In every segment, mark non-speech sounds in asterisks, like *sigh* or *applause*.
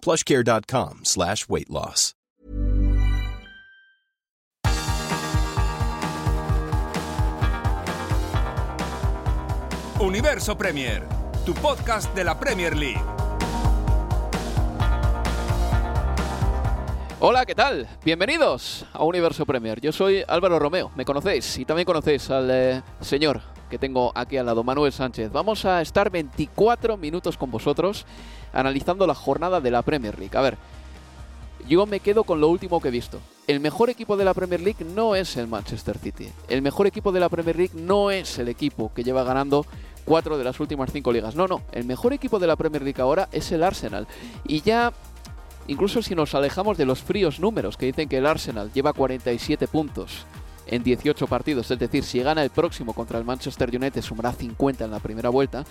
plushcare.com slash weight loss. Universo Premier, tu podcast de la Premier League. Hola, ¿qué tal? Bienvenidos a Universo Premier. Yo soy Álvaro Romeo, me conocéis y también conocéis al eh, señor que tengo aquí al lado, Manuel Sánchez. Vamos a estar 24 minutos con vosotros analizando la jornada de la Premier League. A ver, yo me quedo con lo último que he visto. El mejor equipo de la Premier League no es el Manchester City. El mejor equipo de la Premier League no es el equipo que lleva ganando cuatro de las últimas cinco ligas. No, no. El mejor equipo de la Premier League ahora es el Arsenal. Y ya, incluso si nos alejamos de los fríos números que dicen que el Arsenal lleva 47 puntos en 18 partidos, es decir, si gana el próximo contra el Manchester United sumará 50 en la primera vuelta,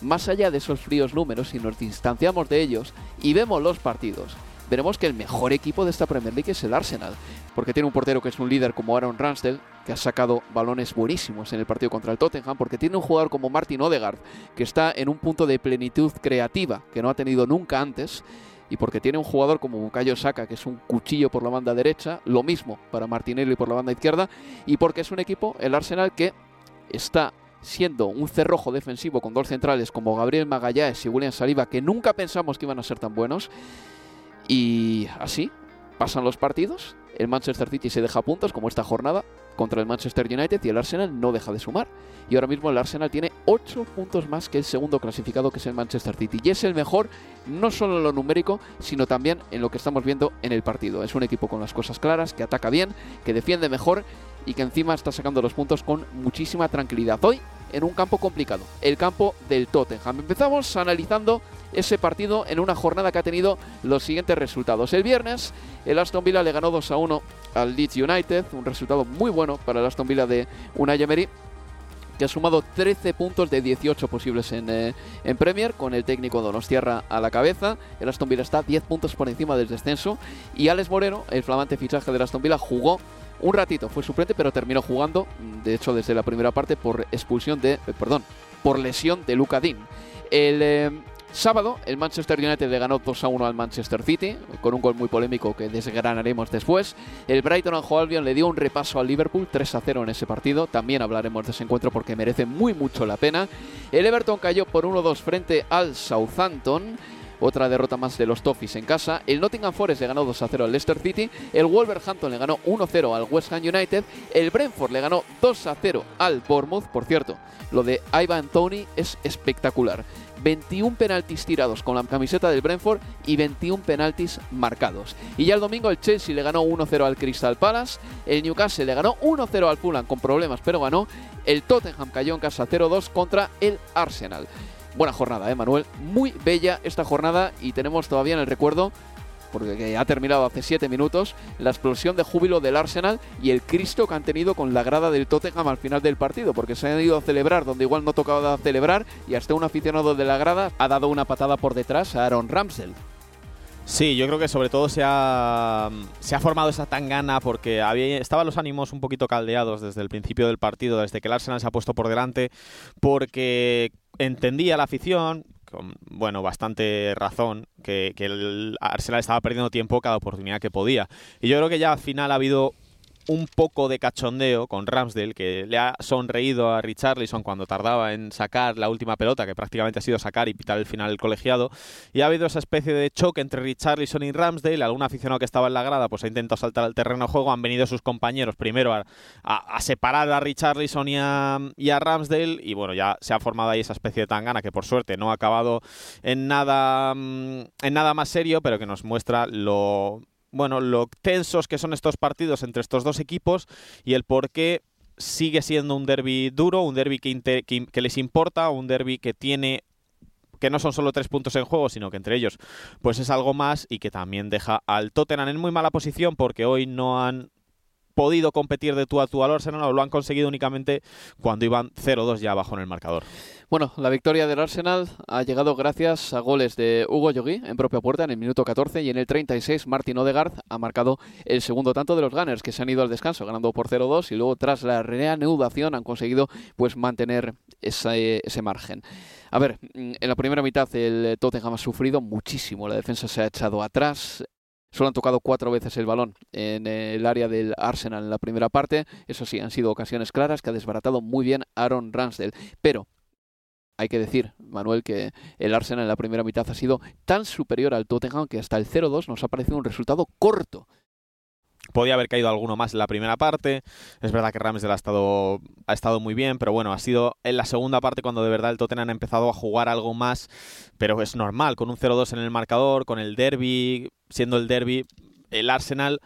más allá de esos fríos números, si nos distanciamos de ellos y vemos los partidos, veremos que el mejor equipo de esta Premier League es el Arsenal, porque tiene un portero que es un líder como Aaron Ramsdale, que ha sacado balones buenísimos en el partido contra el Tottenham, porque tiene un jugador como Martin Odegaard, que está en un punto de plenitud creativa que no ha tenido nunca antes, y porque tiene un jugador como Bukayo Saka, que es un cuchillo por la banda derecha, lo mismo para Martinelli por la banda izquierda, y porque es un equipo, el Arsenal, que está siendo un cerrojo defensivo con dos centrales como Gabriel Magallanes y William Saliba, que nunca pensamos que iban a ser tan buenos, y así pasan los partidos, el Manchester City se deja puntos como esta jornada contra el Manchester United y el Arsenal no deja de sumar. Y ahora mismo el Arsenal tiene 8 puntos más que el segundo clasificado que es el Manchester City. Y es el mejor no solo en lo numérico, sino también en lo que estamos viendo en el partido. Es un equipo con las cosas claras, que ataca bien, que defiende mejor y que encima está sacando los puntos con muchísima tranquilidad. Hoy en un campo complicado, el campo del Tottenham. Empezamos analizando ese partido en una jornada que ha tenido los siguientes resultados. El viernes, el Aston Villa le ganó 2 a 1 al Leeds United, un resultado muy bueno para el Aston Villa de Unai Emery que ha sumado 13 puntos de 18 posibles en, eh, en, Premier, con el técnico Donostierra a la cabeza. El Aston Villa está 10 puntos por encima del descenso. Y Alex Moreno, el flamante fichaje del Aston Villa, jugó un ratito, fue suplente, pero terminó jugando, de hecho, desde la primera parte por expulsión de. Eh, perdón, por lesión de Luca Dean. El. Eh, Sábado, el Manchester United le ganó 2 a 1 al Manchester City, con un gol muy polémico que desgranaremos después. El Brighton and Albion le dio un repaso al Liverpool 3 a 0 en ese partido. También hablaremos de ese encuentro porque merece muy mucho la pena. El Everton cayó por 1-2 frente al Southampton. Otra derrota más de los Toffees en casa. El Nottingham Forest le ganó 2 a 0 al Leicester City. El Wolverhampton le ganó 1 0 al West Ham United. El Brentford le ganó 2 a 0 al Bournemouth. Por cierto, lo de Ivan Tony es espectacular. 21 penaltis tirados con la camiseta del Brentford y 21 penaltis marcados. Y ya el domingo el Chelsea le ganó 1-0 al Crystal Palace, el Newcastle le ganó 1-0 al Fulham con problemas pero ganó, el Tottenham cayó en casa 0-2 contra el Arsenal. Buena jornada, ¿eh, Manuel? Muy bella esta jornada y tenemos todavía en el recuerdo porque ha terminado hace 7 minutos, la explosión de júbilo del Arsenal y el Cristo que han tenido con la grada del Tottenham al final del partido, porque se han ido a celebrar donde igual no tocaba celebrar y hasta un aficionado de la grada ha dado una patada por detrás a Aaron Ramsdale. Sí, yo creo que sobre todo se ha, se ha formado esa tangana porque había, estaban los ánimos un poquito caldeados desde el principio del partido, desde que el Arsenal se ha puesto por delante, porque entendía la afición, con bueno, bastante razón, que, que, el Arsenal estaba perdiendo tiempo cada oportunidad que podía. Y yo creo que ya al final ha habido un poco de cachondeo con Ramsdale, que le ha sonreído a Richarlison cuando tardaba en sacar la última pelota, que prácticamente ha sido sacar y pitar el final del colegiado. Y ha habido esa especie de choque entre Richarlison y Ramsdale. Algún aficionado que estaba en la grada pues ha intentado saltar al terreno de juego. Han venido sus compañeros primero a, separar a Richarlison y a, y a Ramsdale. Y bueno, ya se ha formado ahí esa especie de tangana que por suerte no ha acabado en nada, mm, en nada más serio, pero que nos muestra lo bueno, lo tensos que son estos partidos entre estos dos equipos y el por qué sigue siendo un derby duro, un derby que, les importa, un derby que tiene que no son solo tres puntos en juego, sino que entre ellos pues es algo más y que también deja al Tottenham en muy mala posición porque hoy no han podido competir de tú a tú al Arsenal o lo han conseguido únicamente cuando iban 0-2 ya abajo en el marcador. Bueno, la victoria del Arsenal ha llegado gracias a goles de Hugo Yogui en propia puerta en el minuto 14 y en el 36 Martin Odegaard ha marcado el segundo tanto de los Gunners que se han ido al descanso ganando por 0-2 y luego tras la reanudación han conseguido pues mantener ese, ese margen. A ver, en la primera mitad el Tottenham ha sufrido muchísimo, la defensa se ha echado atrás, Solo han tocado cuatro veces el balón en el área del Arsenal en la primera parte. Eso sí, han sido ocasiones claras que ha desbaratado muy bien Aaron Ramsdale. Pero hay que decir, Manuel, que el Arsenal en la primera mitad ha sido tan superior al Tottenham que hasta el 0-2 nos ha parecido un resultado corto Podía haber caído alguno más en la primera parte. Es verdad que Ramsdale ha estado, ha estado muy bien, pero bueno, ha sido en la segunda parte cuando de verdad el Tottenham ha empezado a jugar algo más. Pero es normal, con un 0-2 en el marcador, con el derby, siendo el derby, el Arsenal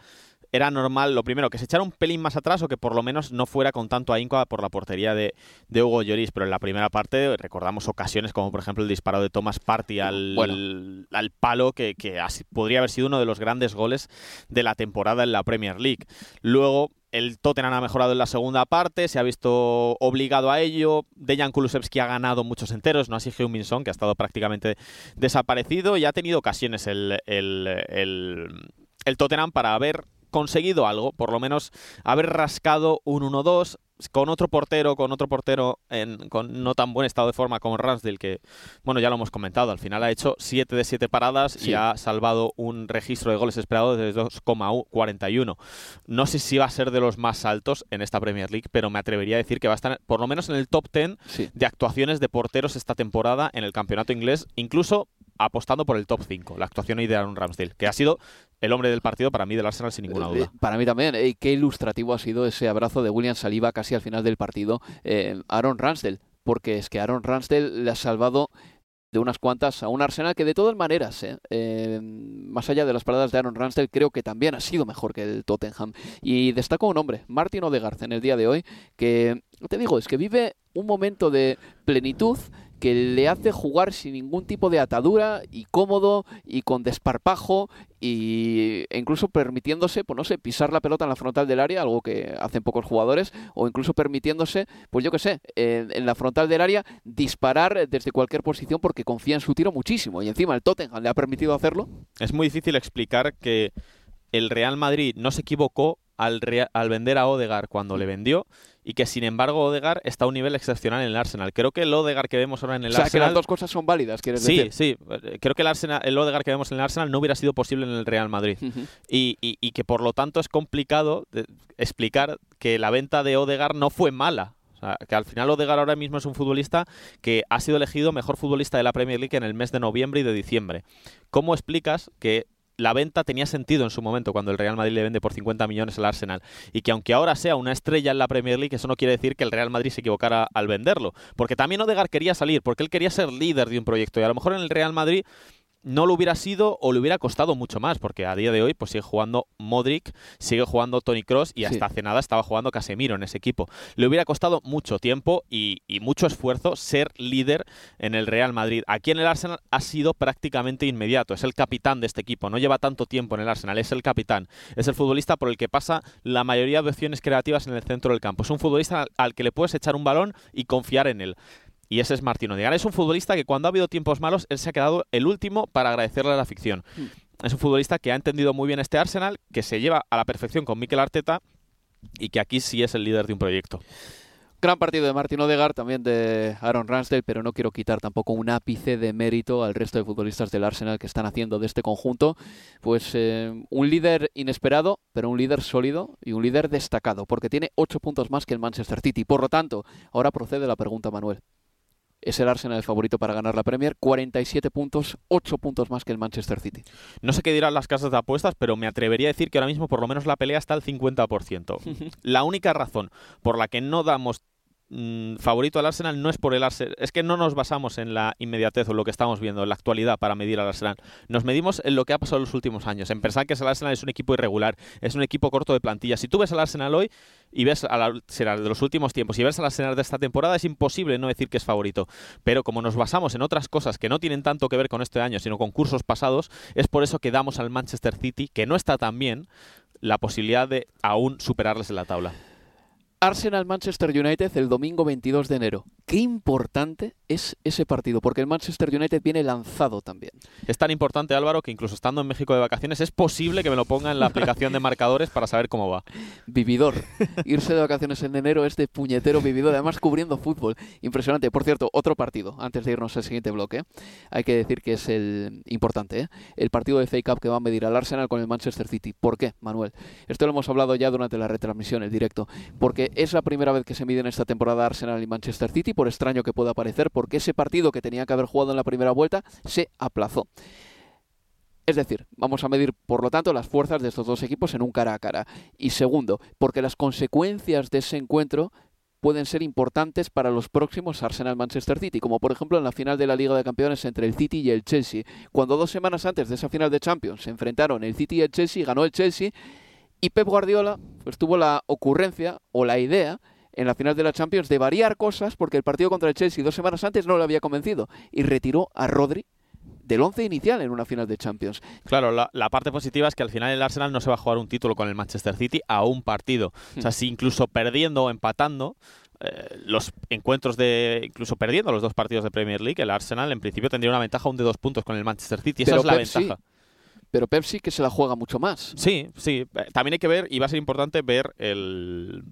era normal, lo primero, que se echara un pelín más atrás o que por lo menos no fuera con tanto ahínco por la portería de, Hugo Lloris. Pero en la primera parte recordamos ocasiones como por ejemplo el disparo de Thomas Party al, al palo, que, que podría haber sido uno de los grandes goles de la temporada en la Premier League. Luego, el Tottenham ha mejorado en la segunda parte, se ha visto obligado a ello. Dejan Kulusevski ha ganado muchos enteros, no así heung que ha estado prácticamente desaparecido y ha tenido ocasiones el, el, el, el Tottenham para haber conseguido algo, por lo menos haber rascado un 1-2 con otro portero, con otro portero en, con no tan buen estado de forma como Ramsdale, que, bueno, ya lo hemos comentado, al final ha hecho 7 de 7 paradas y ha salvado un registro de goles esperados de 2,41. No sé si va a ser de los más altos en esta Premier League, pero me atrevería a decir que va a estar por lo menos en el top 10 de actuaciones de porteros esta temporada en el campeonato inglés, incluso apostando por el top 5, la actuación de Aaron Ramsdale, que ha sido el hombre del partido para mí del Arsenal sin ninguna duda. Para mí también. y qué ilustrativo ha sido ese abrazo de William Saliba casi al final del partido. Eh, Aaron Ramsdale, porque es que Aaron Ramsdale le ha salvado de unas cuantas a un Arsenal que de todas maneras, eh, eh, más allá de las paradas de Aaron Ramsdale, creo que también ha sido mejor que el Tottenham. Y destaco un hombre, Martin Odegaard, en el día de hoy, que, te digo, es que vive un momento de plenitud que le hace jugar sin ningún tipo de atadura y cómodo y con desparpajo y, e incluso permitiéndose, pues no sé, pisar la pelota en la frontal del área, algo que hacen pocos jugadores, o incluso permitiéndose, pues yo qué sé, en, la frontal del área disparar desde cualquier posición porque confía en su tiro muchísimo y encima el Tottenham le ha permitido hacerlo. Es muy difícil explicar que el Real Madrid no se equivocó al, al vender a Odegar cuando le vendió y que sin embargo Odegar está a un nivel excepcional en el Arsenal. Creo que el Odegar que vemos ahora en el o sea, Arsenal... que las dos cosas son válidas, quieres sí, decir. Sí, sí. Creo que el, Arsenal, el Odegar que vemos en el Arsenal no hubiera sido posible en el Real Madrid. y, y, que por lo tanto es complicado explicar que la venta de Odegar no fue mala. O sea, que al final Odegar ahora mismo es un futbolista que ha sido elegido mejor futbolista de la Premier League en el mes de noviembre y de diciembre. ¿Cómo explicas que la venta tenía sentido en su momento cuando el Real Madrid le vende por 50 millones al Arsenal. Y que aunque ahora sea una estrella en la Premier League, eso no quiere decir que el Real Madrid se equivocara al venderlo. Porque también Odegaard quería salir, porque él quería ser líder de un proyecto. Y a lo mejor en el Real Madrid no lo hubiera sido o le hubiera costado mucho más, porque a día de hoy pues sigue jugando Modric, sigue jugando Tony Cross y hasta hace nada estaba jugando Casemiro en ese equipo. Le hubiera costado mucho tiempo y, mucho esfuerzo ser líder en el Real Madrid. Aquí en el Arsenal ha sido prácticamente inmediato, es el capitán de este equipo, no lleva tanto tiempo en el Arsenal, es el capitán, es el futbolista por el que pasa la mayoría de opciones creativas en el centro del campo. Es un futbolista al que le puedes echar un balón y confiar en él y ese es Martino Odegaard. Es un futbolista que cuando ha habido tiempos malos, él se ha quedado el último para agradecerle a la ficción. Mm. Es un futbolista que ha entendido muy bien este Arsenal, que se lleva a la perfección con Mikel Arteta y que aquí sí es el líder de un proyecto. Gran partido de Martin Odegaard, también de Aaron Ramsdale, pero no quiero quitar tampoco un ápice de mérito al resto de futbolistas del Arsenal que están haciendo de este conjunto, pues eh, un líder inesperado, pero un líder sólido y un líder destacado, porque tiene ocho puntos más que el Manchester City. Por lo tanto, ahora procede la pregunta, Manuel. Es el Arsenal el favorito para ganar la Premier, 47 puntos, 8 puntos más que el Manchester City. No sé qué dirán las casas de apuestas, pero me atrevería a decir que ahora mismo por lo menos la pelea está al 50%. *laughs* la única razón por la que no damos Mm, favorito al Arsenal no es por el Arsenal, es que no nos basamos en la inmediatez o lo que estamos viendo en la actualidad para medir al Arsenal. Nos medimos en lo que ha pasado en los últimos años, en pensar que el Arsenal es un equipo irregular, es un equipo corto de plantilla. Si tú ves al Arsenal hoy y ves al Arsenal de los últimos tiempos y ves al Arsenal de esta temporada, es imposible no decir que es favorito. Pero como nos basamos en otras cosas que no tienen tanto que ver con este año, sino con cursos pasados, es por eso que damos al Manchester City, que no está tan bien, la posibilidad de aún superarles en la tabla. Arsenal-Manchester United el domingo 22 de enero. Qué importante es ese partido, porque el Manchester United viene lanzado también. Es tan importante, Álvaro, que incluso estando en México de vacaciones es posible que me lo ponga en la aplicación de marcadores para saber cómo va. Vividor. Irse de vacaciones en enero es de puñetero vividor, además cubriendo fútbol. Impresionante. Por cierto, otro partido, antes de irnos al siguiente bloque, hay que decir que es el importante, ¿eh? el partido de FA Cup que va a medir al Arsenal con el Manchester City. ¿Por qué, Manuel? Esto lo hemos hablado ya durante la retransmisión, el directo. Porque es la primera vez que se mide en esta temporada Arsenal y Manchester City, por extraño que pueda parecer, porque ese partido que tenía que haber jugado en la primera vuelta se aplazó. Es decir, vamos a medir, por lo tanto, las fuerzas de estos dos equipos en un cara a cara. Y segundo, porque las consecuencias de ese encuentro pueden ser importantes para los próximos Arsenal-Manchester City, como por ejemplo en la final de la Liga de Campeones entre el City y el Chelsea, cuando dos semanas antes de esa final de Champions se enfrentaron el City y el Chelsea, ganó el Chelsea y Pep Guardiola pues, tuvo la ocurrencia o la idea en la final de la Champions de variar cosas porque el partido contra el Chelsea dos semanas antes no lo había convencido y retiró a Rodri del once inicial en una final de Champions. Claro, la, parte positiva es que al final el Arsenal no se va a jugar un título con el Manchester City a un partido. O sea, hmm. si incluso perdiendo o empatando, eh, los encuentros de incluso perdiendo los dos partidos de Premier League, el Arsenal en principio tendría una ventaja aún de dos puntos con el Manchester City. Esa es la ventaja pero Pepsi que se la juega mucho más. Sí, sí. También hay que ver, y va a ser importante ver el,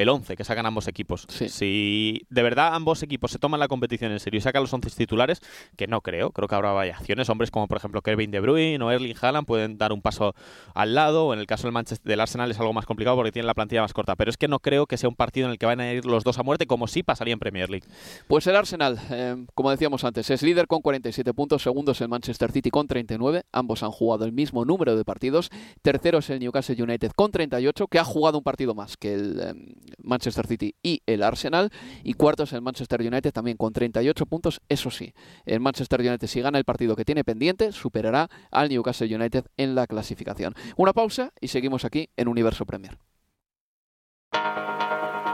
el 11 que sacan ambos equipos. Si de verdad ambos equipos se toman la competición en serio y sacan los 11 titulares, que no creo, creo que habrá variaciones. Hombres como por ejemplo Kevin De Bruyne o Erling Haaland pueden dar un paso al lado. O en el caso del Manchester del Arsenal es algo más complicado porque tienen la plantilla más corta. Pero es que no creo que sea un partido en el que van a ir los dos a muerte como sí pasaría en Premier League. Pues el Arsenal, eh, como decíamos antes, es líder con 47 puntos. Segundo es el Manchester City con 39. Ambos han jugado el mismo número de partidos. Tercero es el Newcastle United con 38, que ha jugado un partido más que el eh, Manchester City y el Arsenal. Y cuarto es el Manchester United también con 38 puntos. Eso sí, el Manchester United si gana el partido que tiene pendiente, superará al Newcastle United en la clasificación. Una pausa y seguimos aquí en Universo Premier.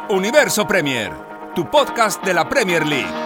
Universo Premier, tu podcast de la Premier League.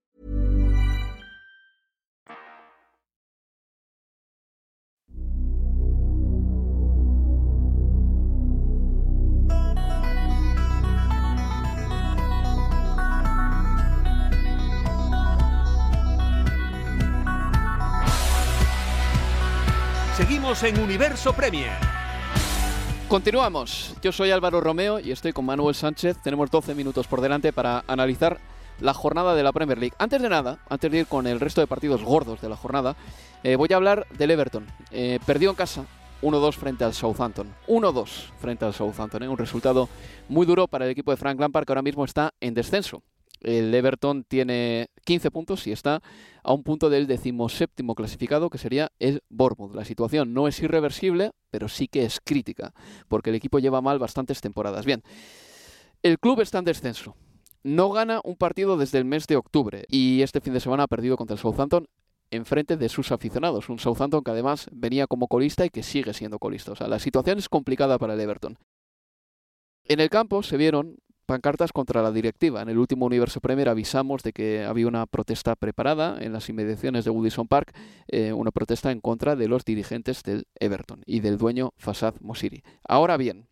Seguimos en Universo Premier. Continuamos. Yo soy Álvaro Romeo y estoy con Manuel Sánchez. Tenemos 12 minutos por delante para analizar la jornada de la Premier League. Antes de nada, antes de ir con el resto de partidos gordos de la jornada, eh, voy a hablar del Everton. Eh, perdió en casa 1-2 frente al Southampton. 1-2 frente al Southampton. ¿eh? Un resultado muy duro para el equipo de Frank Lampard que ahora mismo está en descenso. El Everton tiene 15 puntos y está a un punto del decimoséptimo clasificado, que sería el Bournemouth. La situación no es irreversible, pero sí que es crítica, porque el equipo lleva mal bastantes temporadas. Bien, el club está en descenso. No gana un partido desde el mes de octubre y este fin de semana ha perdido contra el Southampton en frente de sus aficionados. Un Southampton que además venía como colista y que sigue siendo colista. O sea, la situación es complicada para el Everton. En el campo se vieron pancartas contra la directiva. En el último Universo Premier avisamos de que había una protesta preparada en las inmediaciones de Woodison Park, eh, una protesta en contra de los dirigentes del Everton y del dueño Fasad Mosiri. Ahora bien,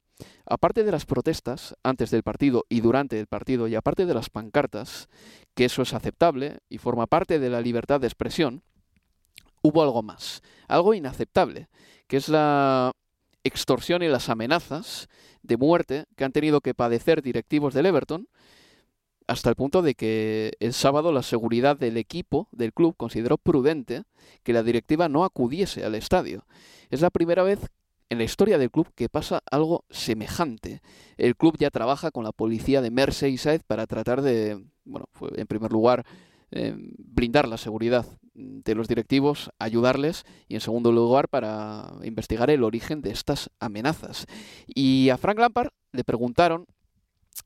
aparte de las protestas antes del partido y durante el partido, y aparte de las pancartas, que eso es aceptable y forma parte de la libertad de expresión, hubo algo más, algo inaceptable, que es la extorsión y las amenazas de muerte que han tenido que padecer directivos del Everton, hasta el punto de que el sábado la seguridad del equipo, del club, consideró prudente que la directiva no acudiese al estadio. Es la primera vez en la historia del club que pasa algo semejante. El club ya trabaja con la policía de Merseyside para tratar de, bueno, en primer lugar, eh, blindar la seguridad de los directivos, ayudarles y en segundo lugar para investigar el origen de estas amenazas. Y a Frank Lampard le preguntaron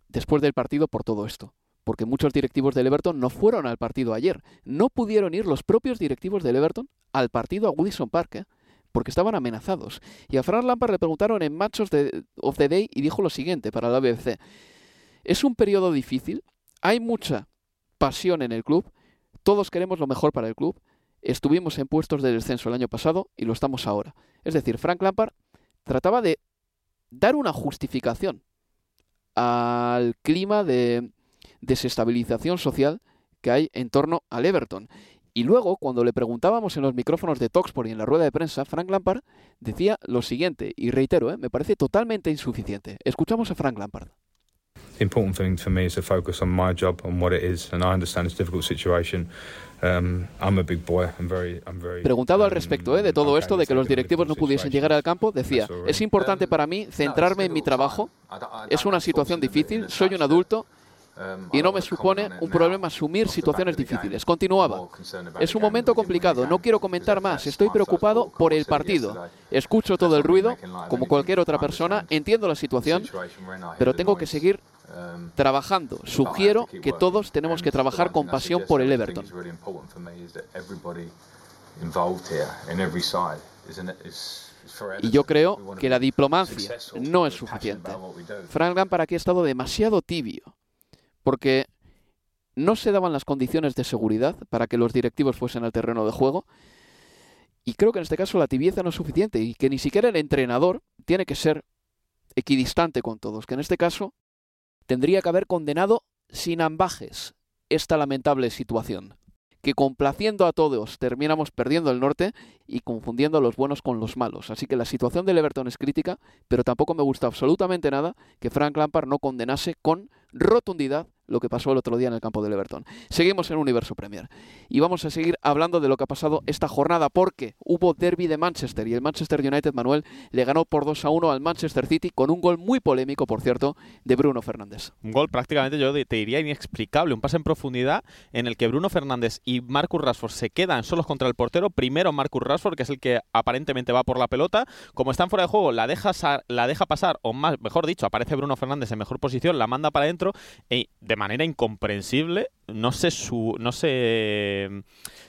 después del partido por todo esto. Porque muchos directivos del Everton no fueron al partido ayer. No pudieron ir los propios directivos del Everton al partido a Woodison Park, ¿eh? porque estaban amenazados. Y a Frank Lampard le preguntaron en Matches of the Day y dijo lo siguiente para la BBC. Es un periodo difícil, hay mucha pasión en el club, todos queremos lo mejor para el club. Estuvimos en puestos de descenso el año pasado y lo estamos ahora. Es decir, Frank Lampard trataba de dar una justificación al clima de desestabilización social que hay en torno al Everton. Y luego, cuando le preguntábamos en los micrófonos de Toxport y en la rueda de prensa, Frank Lampard decía lo siguiente, y reitero, ¿eh? me parece totalmente insuficiente. Escuchamos a Frank Lampard. The important thing for me is to focus on my job and what it is, and I understand it's a difficult situation. Um, I'm a big boy. I'm very, I'm very, Preguntado al respecto ¿eh? de todo esto, de que los directivos no pudiesen llegar al campo, decía, es importante para mí centrarme en mi trabajo, es una situación difícil, soy un adulto, y no me supone un problema asumir situaciones difíciles. Continuaba. Es un momento complicado, no quiero comentar más, estoy preocupado por el partido. Escucho todo el ruido, como cualquier otra persona, entiendo la situación, pero tengo que seguir trabajando. Sugiero que todos tenemos que trabajar con pasión por el Everton. Y yo creo que la diplomacia no es suficiente. Frank Lampard aquí ha estado demasiado tibio, porque no se daban las condiciones de seguridad para que los directivos fuesen al terreno de juego. Y creo que en este caso la tibieza no es suficiente y que ni siquiera el entrenador tiene que ser equidistante con todos, que en este caso tendría que haber condenado sin ambajes esta lamentable situación que complaciendo a todos terminamos perdiendo el norte y confundiendo a los buenos con los malos. Así que la situación del Everton es crítica, pero tampoco me gusta absolutamente nada que Frank Lampard no condenase con rotundidad lo que pasó el otro día en el campo del Everton. Seguimos en Universo Premier y vamos a seguir hablando de lo que ha pasado esta jornada porque hubo derby de Manchester y el Manchester United Manuel le ganó por 2 a 1 al Manchester City con un gol muy polémico, por cierto, de Bruno Fernández. Un gol prácticamente yo te diría inexplicable, un pase en profundidad en el que Bruno Fernández y Marcus Rashford se quedan solos contra el portero. Primero Marcus Rashford, que es el que aparentemente va por la pelota, como están fuera de juego, la deja, la deja pasar, o más, mejor dicho, aparece Bruno Fernández en mejor posición, la manda para adentro y de manera incomprensible no se su, no se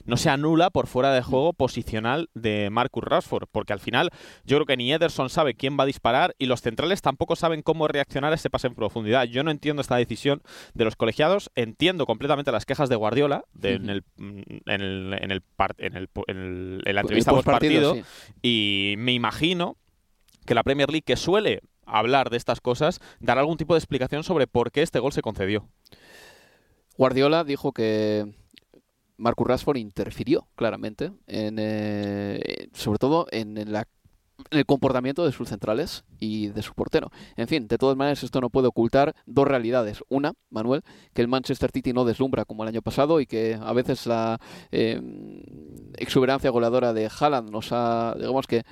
no se anula por fuera de juego posicional de Marcus Rashford, porque al final yo creo que ni Ederson sabe quién va a disparar y los centrales tampoco saben cómo reaccionar a ese pase en profundidad. Yo no entiendo esta decisión de los colegiados, entiendo completamente las quejas de Guardiola en, el, en, el, en, el, en, la entrevista post partido, y me imagino que la Premier League que suele hablar de estas cosas, dar algún tipo de explicación sobre por qué este gol se concedió. Guardiola dijo que Marcus Rashford interfirió claramente, en, eh, sobre todo en, el comportamiento de sus centrales y de su portero. En fin, de todas maneras, esto no puede ocultar dos realidades. Una, Manuel, que el Manchester City no deslumbra como el año pasado y que a veces la eh, exuberancia goleadora de Haaland nos ha, digamos que,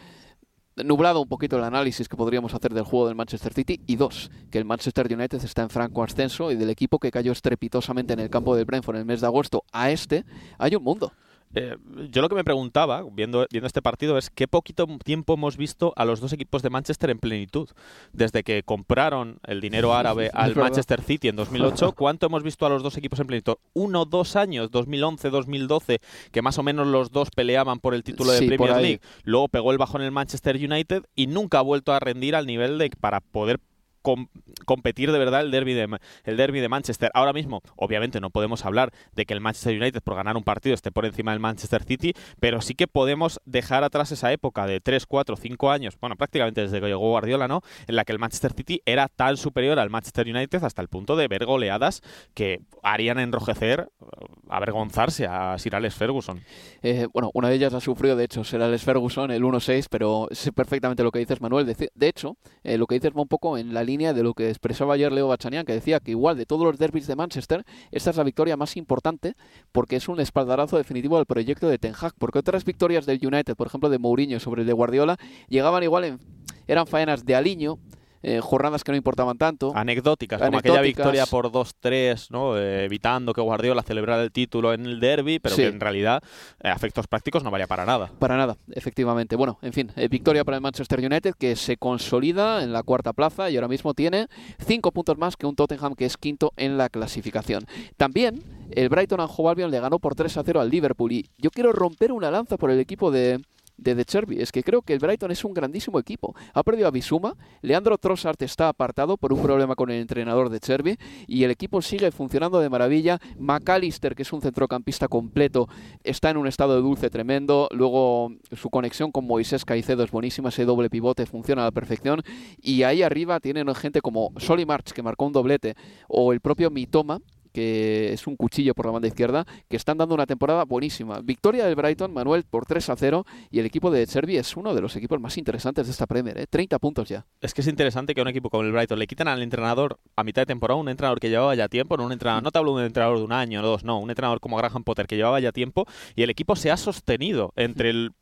nublado un poquito el análisis que podríamos hacer del juego del Manchester City y dos, que el Manchester United está en franco ascenso y del equipo que cayó estrepitosamente en el campo del Brentford en el mes de agosto a este hay un mundo. Eh, yo lo que me preguntaba, viendo, viendo este partido, es qué poquito tiempo hemos visto a los dos equipos de Manchester en plenitud. Desde que compraron el dinero árabe al Manchester City en 2008, *laughs* ¿cuánto hemos visto a los dos equipos en plenitud? Uno, dos años, 2011, 2012, que más o menos los dos peleaban por el título de Premier League. Luego pegó el bajo en el Manchester United y nunca ha vuelto a rendir al nivel de para poder competir de verdad el derby de, el derby de Manchester. Ahora mismo, obviamente, no podemos hablar de que el Manchester United por ganar un partido esté por encima del Manchester City, pero sí que podemos dejar atrás esa época de 3, 4, 5 años, bueno, prácticamente desde que llegó Guardiola, ¿no? En la que el Manchester City era tan superior al Manchester United hasta el punto de ver goleadas que harían enrojecer, avergonzarse a Sir Alex Ferguson. Eh, bueno, una de ellas ha sufrido, de hecho, Sir Alex Ferguson, el 1-6, pero sé perfectamente lo que dices, Manuel. De, hecho, eh, lo que dices va un poco en la línea de lo que expresaba ayer Leo Bachanian, que decía que igual de todos los derbis de Manchester, esta es la victoria más importante porque es un espaldarazo definitivo del proyecto de Ten Hag, porque otras victorias del United, por ejemplo de Mourinho sobre el de Guardiola, llegaban igual en eran faenas de aliño, eh, jornadas que no importaban tanto. Anecdóticas, como aquella victoria por 2-3, ¿no? Eh, evitando que Guardiola celebrara el título en el derby, pero que en realidad, eh, efectos prácticos, no valía para nada. Para nada, efectivamente. Bueno, en fin, victoria para el Manchester United que se consolida en la cuarta plaza y ahora mismo tiene cinco puntos más que un Tottenham que es quinto en la clasificación. También el Brighton and Hove Albion le ganó por 3 0 al Liverpool y yo quiero romper una lanza por el equipo de, de Cherby. Es que creo que el Brighton es un grandísimo equipo. Ha perdido a Bisuma, Leandro Trossard está apartado por un problema con el entrenador de Cherby y el equipo sigue funcionando de maravilla. McAllister, que es un centrocampista completo, está en un estado de dulce tremendo. Luego su conexión con Moisés Caicedo es buenísima, ese doble pivote funciona a la perfección. Y ahí arriba tienen gente como Soli March, que marcó un doblete, o el propio Mitoma, que es un cuchillo por la banda izquierda, que están dando una temporada buenísima. Victoria del Brighton, Manuel, por 3 a 0, y el equipo de Cherby es uno de los equipos más interesantes de esta Premier, ¿eh? 30 puntos ya. Es que es interesante que un equipo como el Brighton le quitan al entrenador a mitad de temporada, un entrenador que llevaba ya tiempo, no un entrenador, no te hablo de un entrenador de un año o dos, no, un entrenador como Graham Potter que llevaba ya tiempo, y el equipo se ha sostenido entre el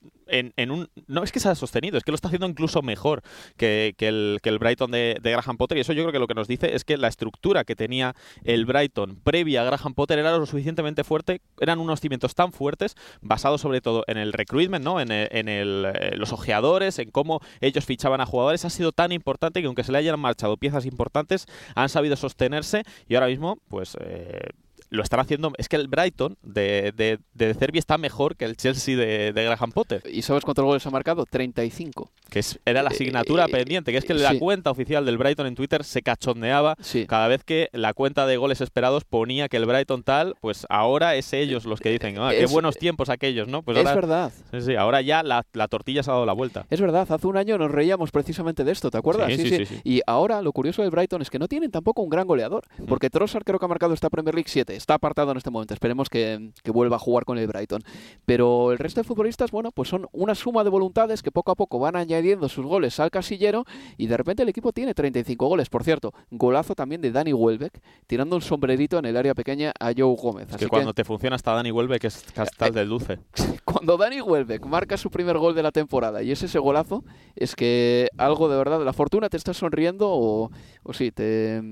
No es que se ha sostenido, es que lo está haciendo incluso mejor que, el, que el Brighton de, Graham Potter. Y eso yo creo que lo que nos dice es que la estructura que tenía el Brighton previa a Graham Potter era lo suficientemente fuerte, eran unos cimientos tan fuertes, basados sobre todo en el recruitment, ¿no? en, en eh, los ojeadores, en cómo ellos fichaban a jugadores. Ha sido tan importante que aunque se le hayan marchado piezas importantes, han sabido sostenerse y ahora mismo, pues. Eh, lo están haciendo. Es que el Brighton de, de, de Cervi está mejor que el Chelsea de, de, Graham Potter. ¿Y sabes cuántos goles ha marcado? 35. Que es, era la asignatura eh, pendiente, que es que la cuenta oficial del Brighton en Twitter se cachondeaba cada vez que la cuenta de goles esperados ponía que el Brighton tal, pues ahora es ellos los que dicen, ah, qué buenos tiempos aquellos, ¿no? Pues es verdad. Sí, sí, ahora ya la, la, tortilla se ha dado la vuelta. Es verdad, hace un año nos reíamos precisamente de esto, ¿te acuerdas? Sí, sí, sí. Y ahora lo curioso del Brighton es que no tienen tampoco un gran goleador, mm. porque Trossard creo que ha marcado esta Premier League 7, está apartado en este momento. Esperemos que, que, vuelva a jugar con el Brighton. Pero el resto de futbolistas, bueno, pues son una suma de voluntades que poco a poco van añadiendo sus goles al casillero y de repente el equipo tiene 35 goles. Por cierto, golazo también de Dani Welbeck, tirando un sombrerito en el área pequeña a Joe Gómez. Es que cuando te funciona hasta Dani Welbeck es castal del dulce. *laughs* Cuando Dani Welbeck marca su primer gol de la temporada y es ese golazo, es que algo de verdad, la fortuna te está sonriendo o, o sí, te,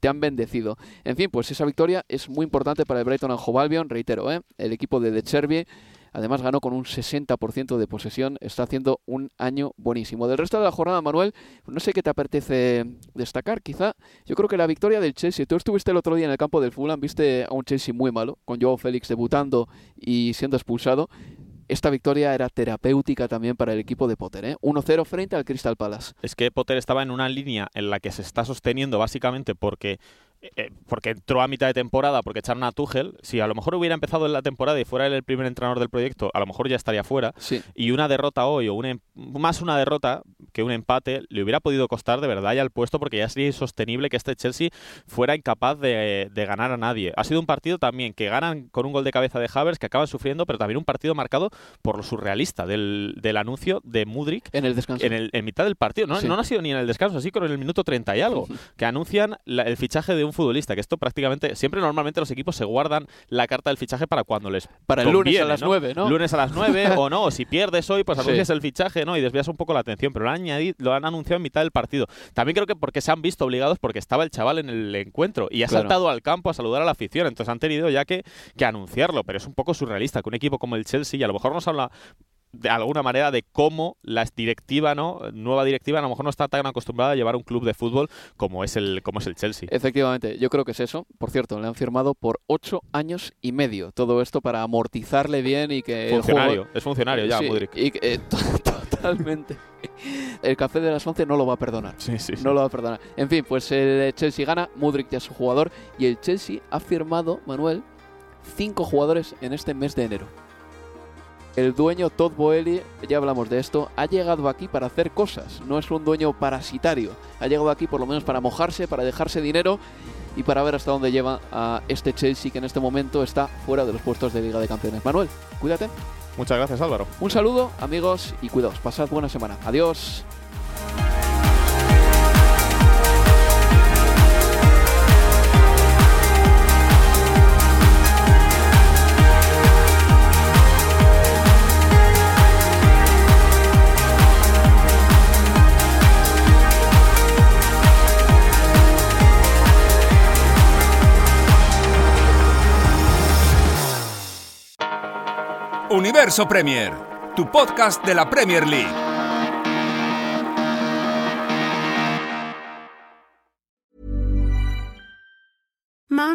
te han bendecido. En fin, pues esa victoria es muy importante para el Brighton and Hove reitero, ¿eh? el equipo de De Cherby Además ganó con un 60% de posesión. Está haciendo un año buenísimo. Del resto de la jornada, Manuel, no sé qué te apetece destacar. Quizá yo creo que la victoria del Chelsea. Tú estuviste el otro día en el campo del Fulham, viste a un Chelsea muy malo, con Joao Félix debutando y siendo expulsado esta victoria era terapéutica también para el equipo de Potter. ¿eh? 1-0 frente al Crystal Palace. Es que Potter estaba en una línea en la que se está sosteniendo básicamente porque eh, porque entró a mitad de temporada porque echaron a Tuchel, si a lo mejor hubiera empezado en la temporada y fuera él el primer entrenador del proyecto, a lo mejor ya estaría fuera. Y una derrota hoy, o una, em, más una derrota que un empate, le hubiera podido costar de verdad ya el puesto porque ya sería insostenible que este Chelsea fuera incapaz de, ganar a nadie. Ha sido un partido también que ganan con un gol de cabeza de Havers, que acaban sufriendo, pero también un partido marcado por lo surrealista del, anuncio de Mudrik en el descanso. En, el, en mitad del partido. No, no ha sido ni en el descanso, así como en el minuto 30 y algo, *laughs* que anuncian el fichaje de un futbolista, que esto prácticamente, siempre normalmente los equipos se guardan la carta del fichaje para cuando les Para el lunes a las 9, ¿no? Lunes a las 9 o no, si pierdes hoy, pues anuncias el fichaje, ¿no? Y desvías un poco la atención, pero lo han, lo han anunciado en mitad del partido. También creo que porque se han visto obligados porque estaba el chaval en el encuentro y ha saltado al campo a saludar a la afición, entonces han tenido ya que, que anunciarlo, pero es un poco surrealista que un equipo como el Chelsea, y a lo mejor nos habla de alguna manera de cómo la directiva, ¿no? Nueva directiva a lo mejor no está tan acostumbrada a llevar un club de fútbol como es el como es el Chelsea. Efectivamente, yo creo que es eso. Por cierto, le han firmado por ocho años y medio todo esto para amortizarle bien y que funcionario, el es funcionario ya, sí, Y eh, *laughs* totalmente. El café de las 11 no lo va a perdonar. Sí, sí, No lo va a perdonar. En fin, pues el Chelsea gana, Mudrik ya es su jugador y el Chelsea ha firmado, Manuel, cinco jugadores en este mes de enero el dueño Todd Boehly, ya hablamos de esto, ha llegado aquí para hacer cosas, no es un dueño parasitario, ha llegado aquí por lo menos para mojarse, para dejarse dinero y para ver hasta dónde lleva a este Chelsea que en este momento está fuera de los puestos de Liga de Campeones. Manuel, cuídate. Muchas gracias Álvaro. Un saludo amigos y cuidaos, pasad buena semana. Adiós. Universo Premier, tu podcast de la Premier League.